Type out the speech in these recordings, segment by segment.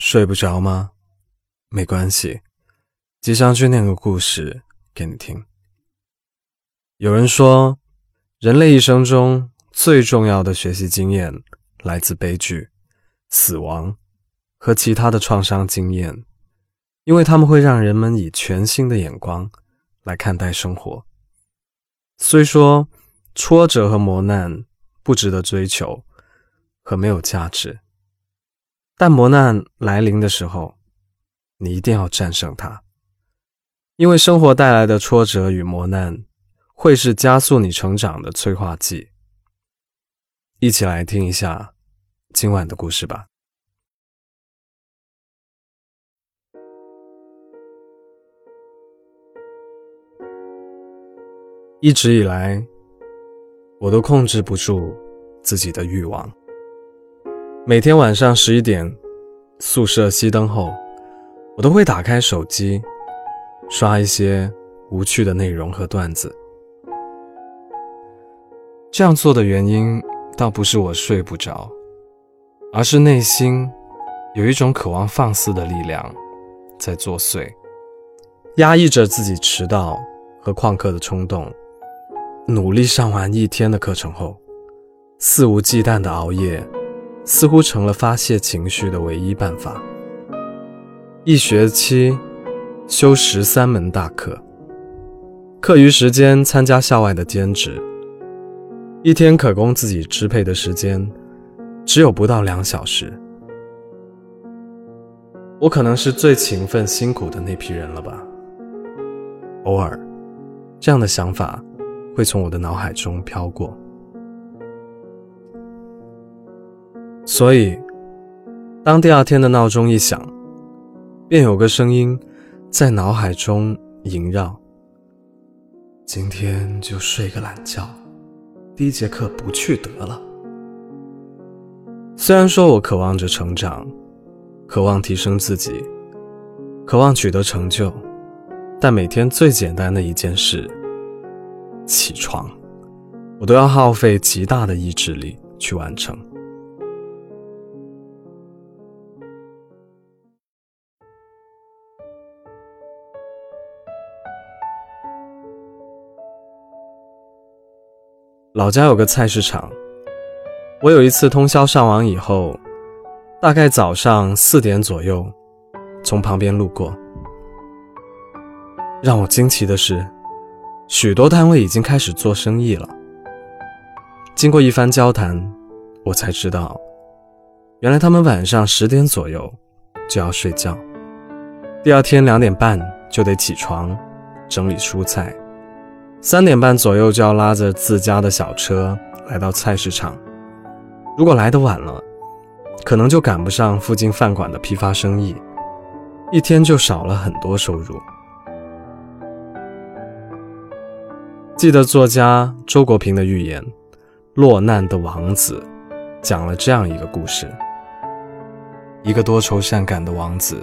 睡不着吗？没关系，吉祥君念个故事给你听。有人说，人类一生中最重要的学习经验来自悲剧、死亡和其他的创伤经验，因为他们会让人们以全新的眼光来看待生活。虽说挫折和磨难不值得追求和没有价值。但磨难来临的时候，你一定要战胜它，因为生活带来的挫折与磨难，会是加速你成长的催化剂。一起来听一下今晚的故事吧。一直以来，我都控制不住自己的欲望。每天晚上十一点，宿舍熄灯后，我都会打开手机，刷一些无趣的内容和段子。这样做的原因，倒不是我睡不着，而是内心有一种渴望放肆的力量在作祟，压抑着自己迟到和旷课的冲动。努力上完一天的课程后，肆无忌惮的熬夜。似乎成了发泄情绪的唯一办法。一学期修十三门大课，课余时间参加校外的兼职，一天可供自己支配的时间只有不到两小时。我可能是最勤奋辛苦的那批人了吧？偶尔，这样的想法会从我的脑海中飘过。所以，当第二天的闹钟一响，便有个声音在脑海中萦绕：“今天就睡个懒觉，第一节课不去得了。”虽然说我渴望着成长，渴望提升自己，渴望取得成就，但每天最简单的一件事——起床，我都要耗费极大的意志力去完成。老家有个菜市场，我有一次通宵上网以后，大概早上四点左右，从旁边路过。让我惊奇的是，许多摊位已经开始做生意了。经过一番交谈，我才知道，原来他们晚上十点左右就要睡觉，第二天两点半就得起床整理蔬菜。三点半左右就要拉着自家的小车来到菜市场，如果来的晚了，可能就赶不上附近饭馆的批发生意，一天就少了很多收入。记得作家周国平的寓言《落难的王子》，讲了这样一个故事：一个多愁善感的王子，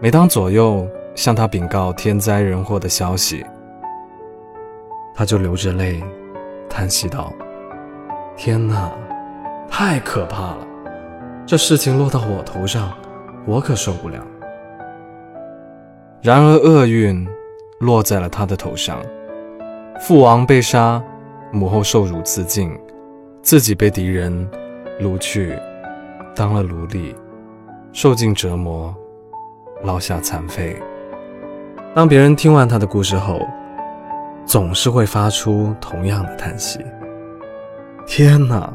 每当左右向他禀告天灾人祸的消息。他就流着泪，叹息道：“天哪，太可怕了！这事情落到我头上，我可受不了。”然而厄运落在了他的头上，父王被杀，母后受辱自尽，自己被敌人掳去，当了奴隶，受尽折磨，落下残废。当别人听完他的故事后，总是会发出同样的叹息。天哪，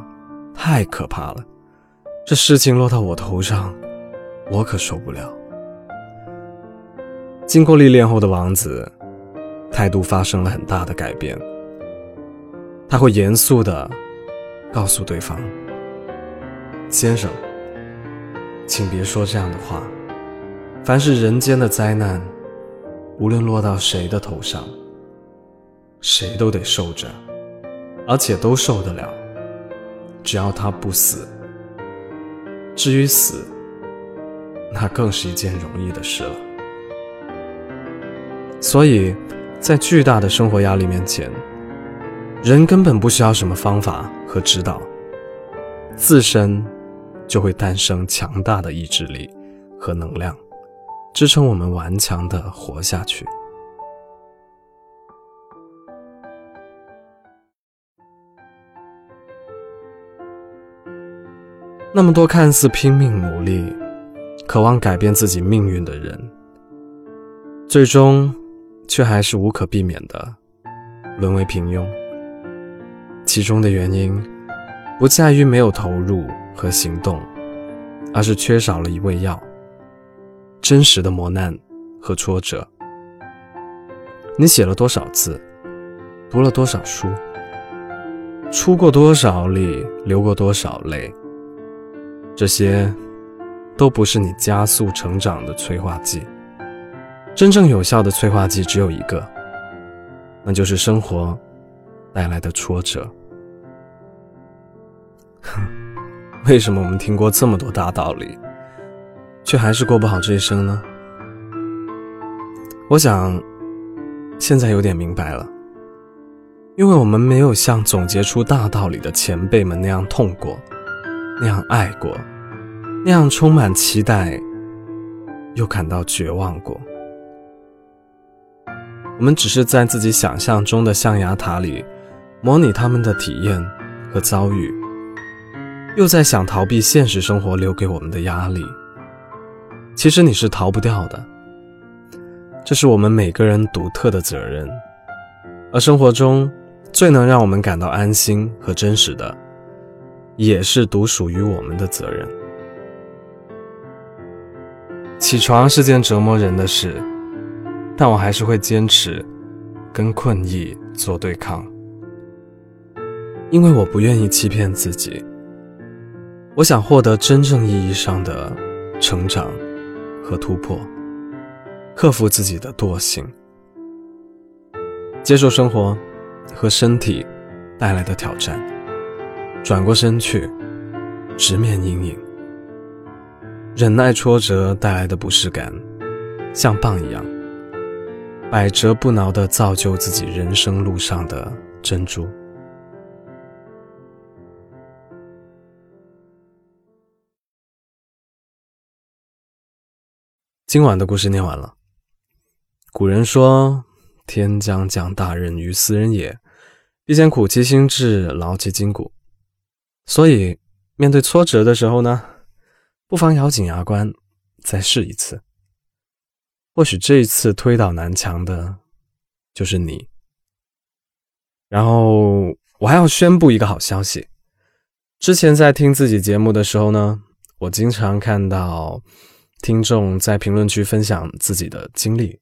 太可怕了！这事情落到我头上，我可受不了。经过历练后的王子，态度发生了很大的改变。他会严肃地告诉对方：“先生，请别说这样的话。凡是人间的灾难，无论落到谁的头上。”谁都得受着，而且都受得了，只要他不死。至于死，那更是一件容易的事了。所以，在巨大的生活压力面前，人根本不需要什么方法和指导，自身就会诞生强大的意志力和能量，支撑我们顽强的活下去。那么多看似拼命努力、渴望改变自己命运的人，最终却还是无可避免的沦为平庸。其中的原因，不在于没有投入和行动，而是缺少了一味药——真实的磨难和挫折。你写了多少字，读了多少书，出过多少力，流过多少泪。这些，都不是你加速成长的催化剂。真正有效的催化剂只有一个，那就是生活带来的挫折。哼，为什么我们听过这么多大道理，却还是过不好这一生呢？我想，现在有点明白了，因为我们没有像总结出大道理的前辈们那样痛过。那样爱过，那样充满期待，又感到绝望过。我们只是在自己想象中的象牙塔里，模拟他们的体验和遭遇，又在想逃避现实生活留给我们的压力。其实你是逃不掉的，这是我们每个人独特的责任。而生活中最能让我们感到安心和真实的。也是独属于我们的责任。起床是件折磨人的事，但我还是会坚持跟困意做对抗，因为我不愿意欺骗自己。我想获得真正意义上的成长和突破，克服自己的惰性，接受生活和身体带来的挑战。转过身去，直面阴影，忍耐挫折带来的不适感，像棒一样，百折不挠地造就自己人生路上的珍珠。今晚的故事念完了。古人说：“天将降大任于斯人也，必先苦其心志，劳其筋骨。”所以，面对挫折的时候呢，不妨咬紧牙关，再试一次。或许这一次推倒南墙的，就是你。然后，我还要宣布一个好消息：之前在听自己节目的时候呢，我经常看到听众在评论区分享自己的经历，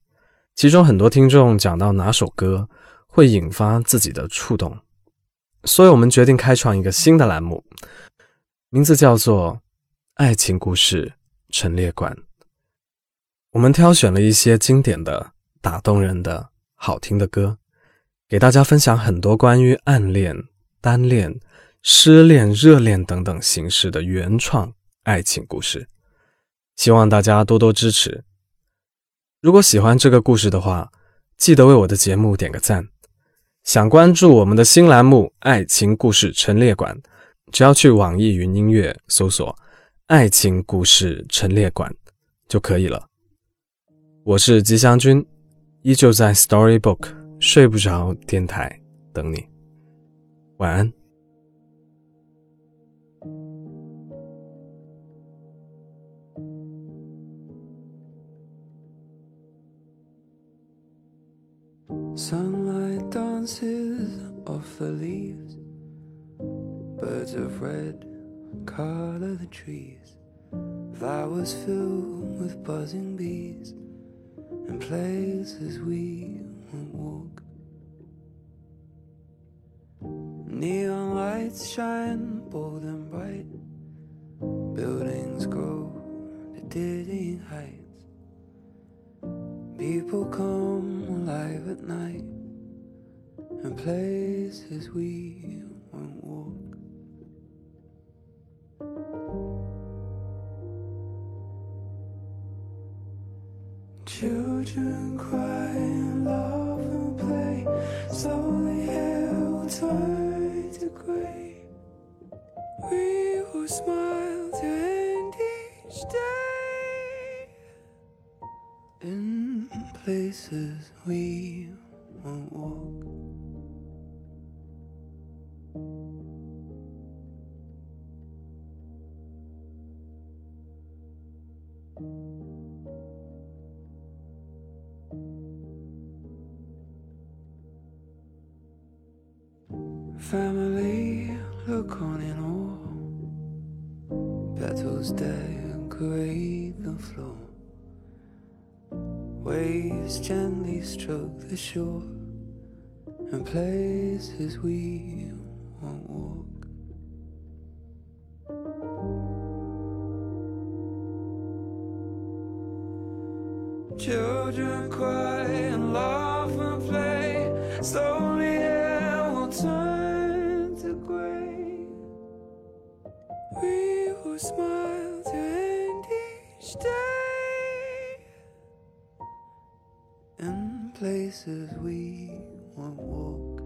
其中很多听众讲到哪首歌会引发自己的触动。所以我们决定开创一个新的栏目，名字叫做《爱情故事陈列馆》。我们挑选了一些经典的、打动人的、好听的歌，给大家分享很多关于暗恋、单恋、失恋、热恋等等形式的原创爱情故事。希望大家多多支持。如果喜欢这个故事的话，记得为我的节目点个赞。想关注我们的新栏目《爱情故事陈列馆》，只要去网易云音乐搜索《爱情故事陈列馆》就可以了。我是吉祥君，依旧在 Storybook 睡不着电台等你，晚安。Sunlight dances off the leaves. Birds of red color the trees. Flowers fill with buzzing bees. And places we won't walk. Neon lights shine bold and bright. Buildings grow to dizzying heights. People come at night and places we won't walk. Children cry and laugh and play, slowly will turn to grey. We will smile to end each day. in places we won't walk. Family look on in awe. Petals decorate the floor. Waves gently stroke the shore. And places we won't walk. Children cry and laugh and play. Slowly hair will turn to gray. We will smile to end each day. Places we won't walk.